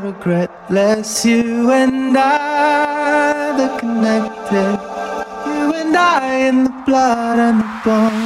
That we are you and I, the connected. You and I in the blood and the bones.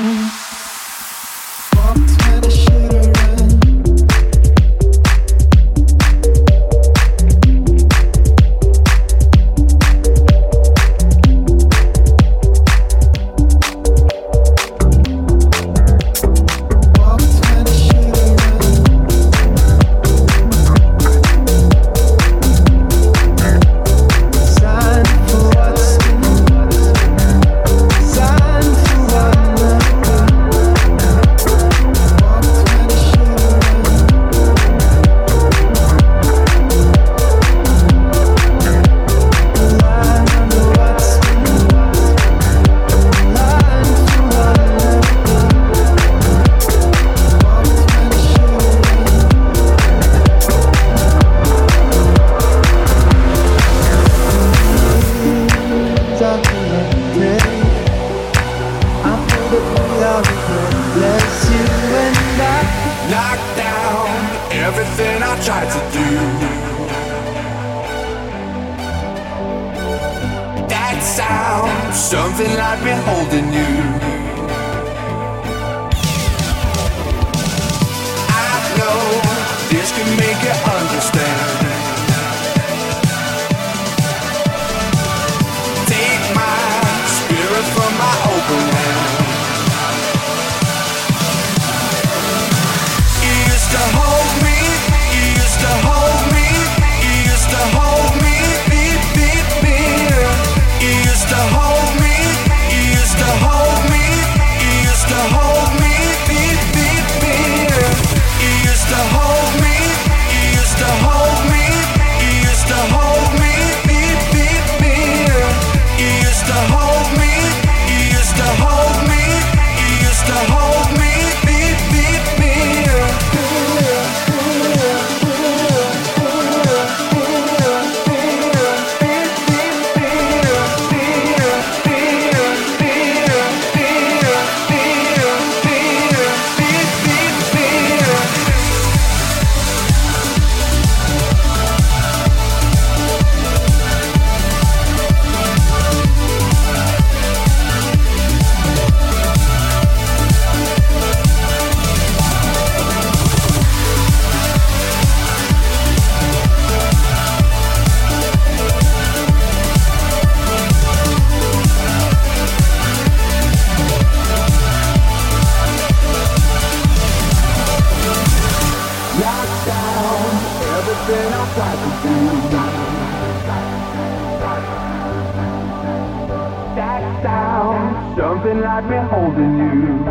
Something like me holding you.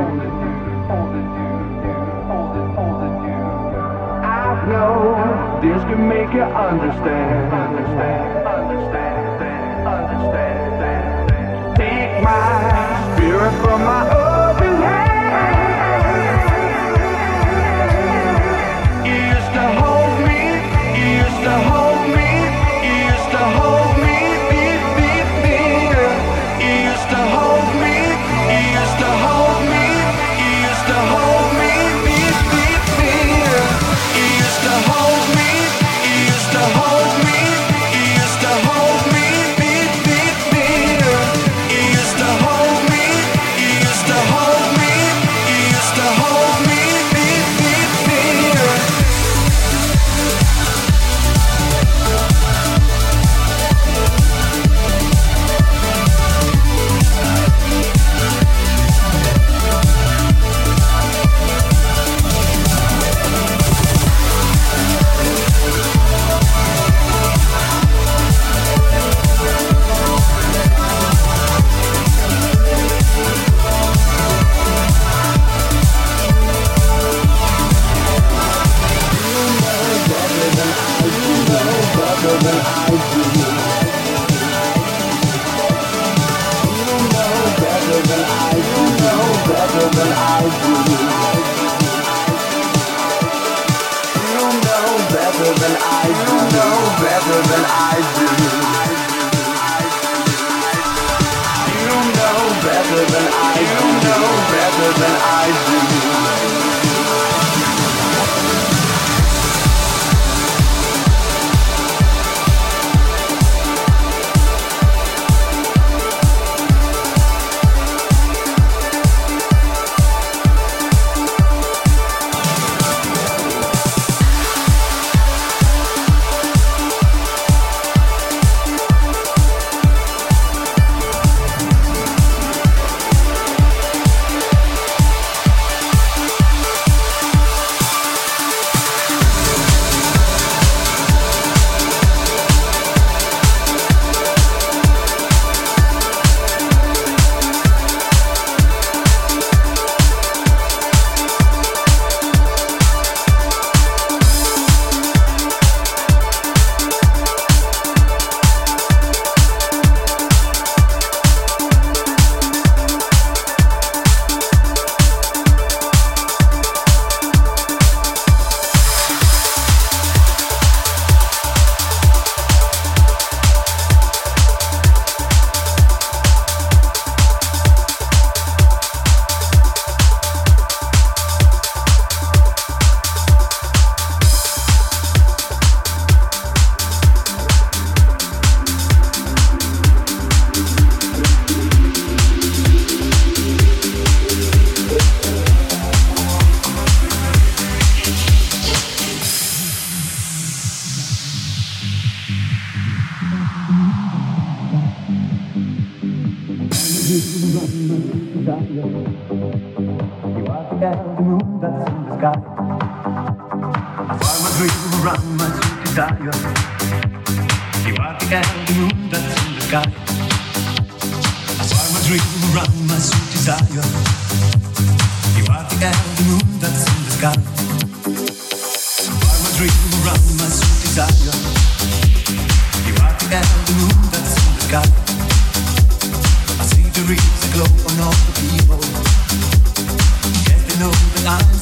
I know this can make you understand. Understand, understand, understand, understand. Take my spirit from my own.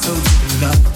toes to love.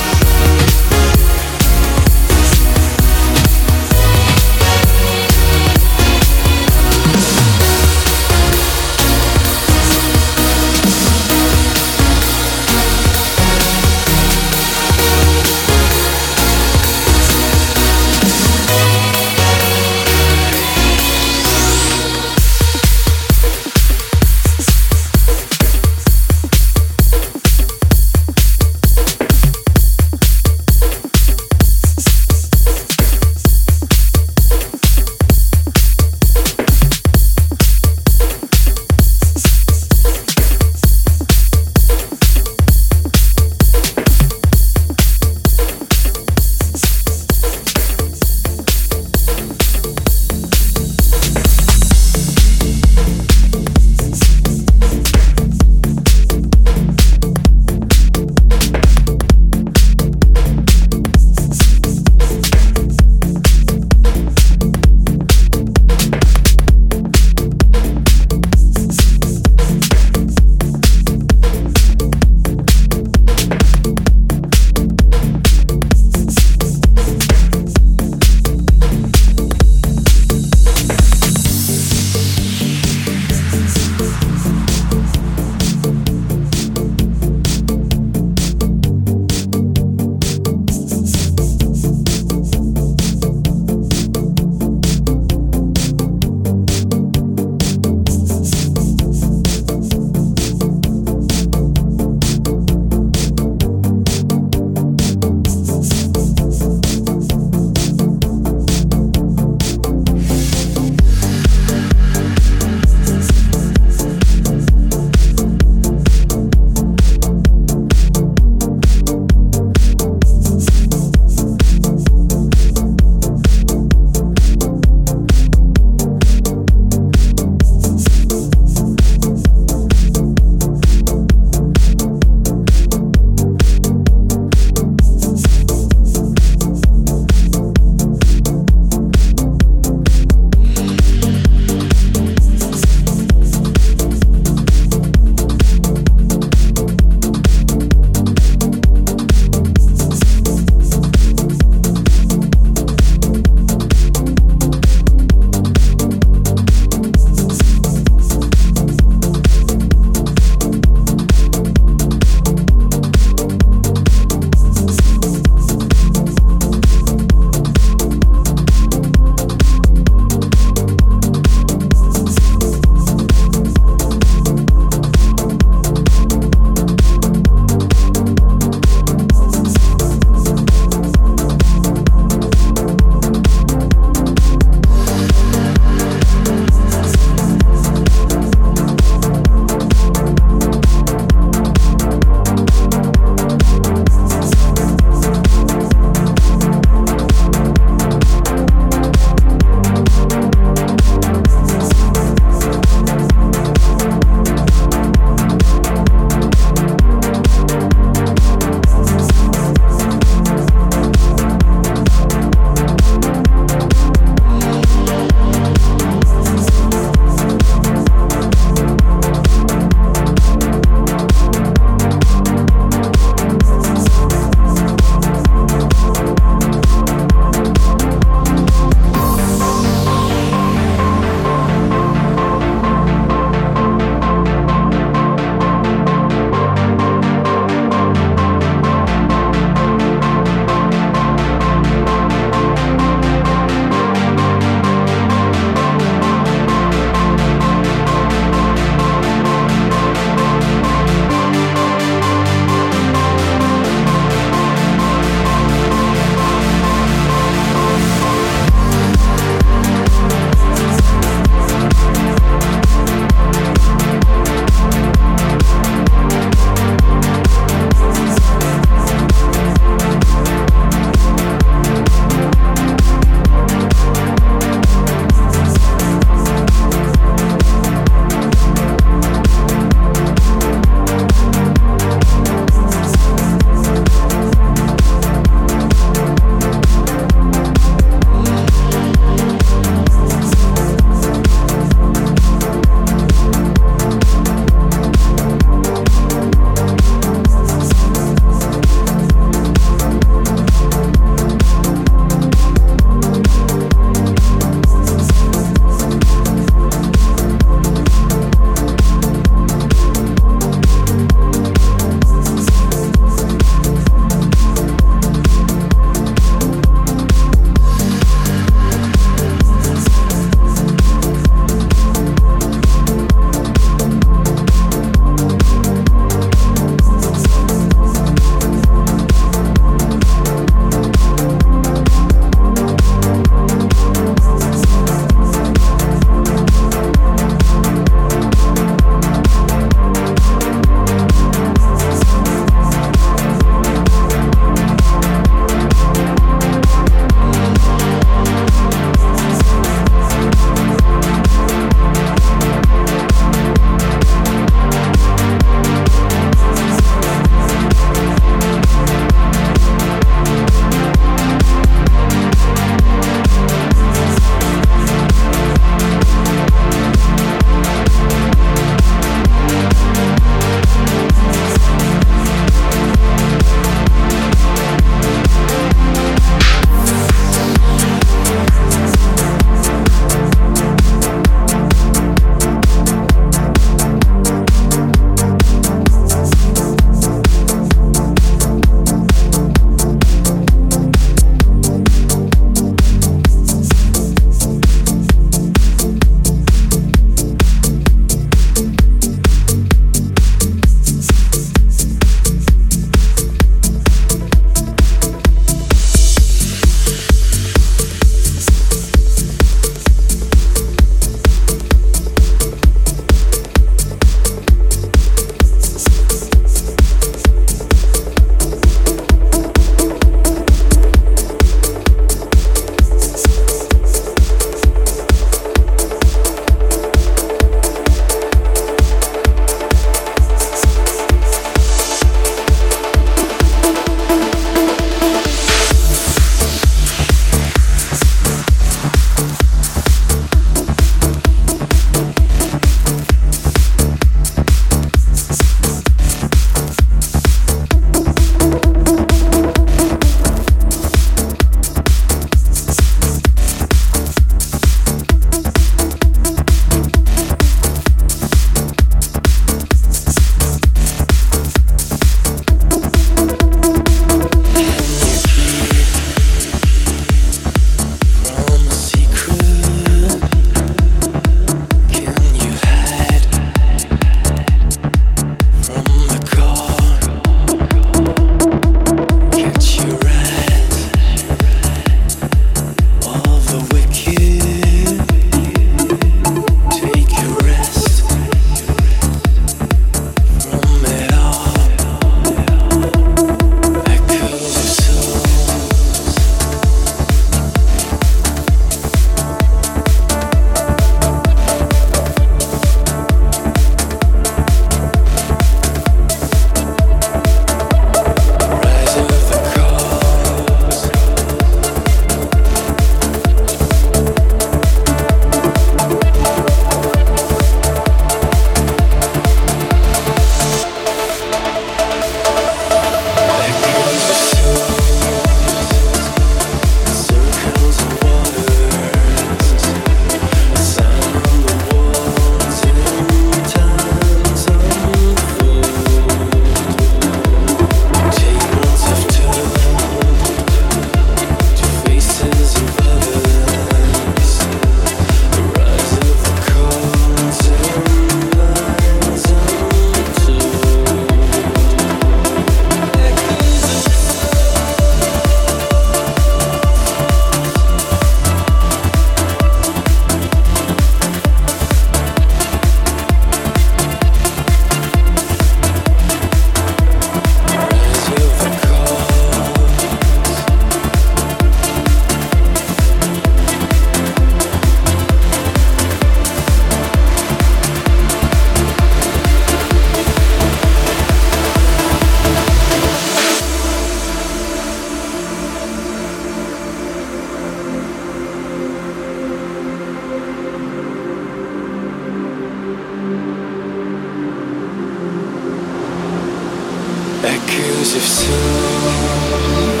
Echoes of sound,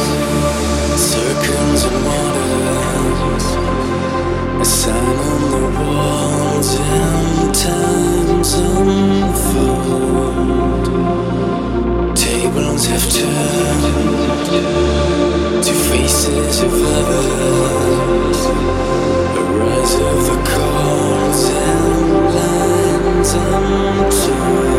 circles and waters, a sign on the walls, and times unfold. Tables have turned to faces of lovers, the rise of the cause and lands untold.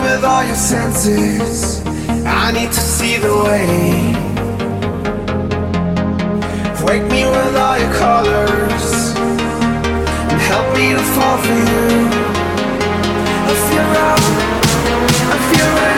me with all your senses. I need to see the way. Wake me with all your colors and help me to fall for you. I feel right. I feel right.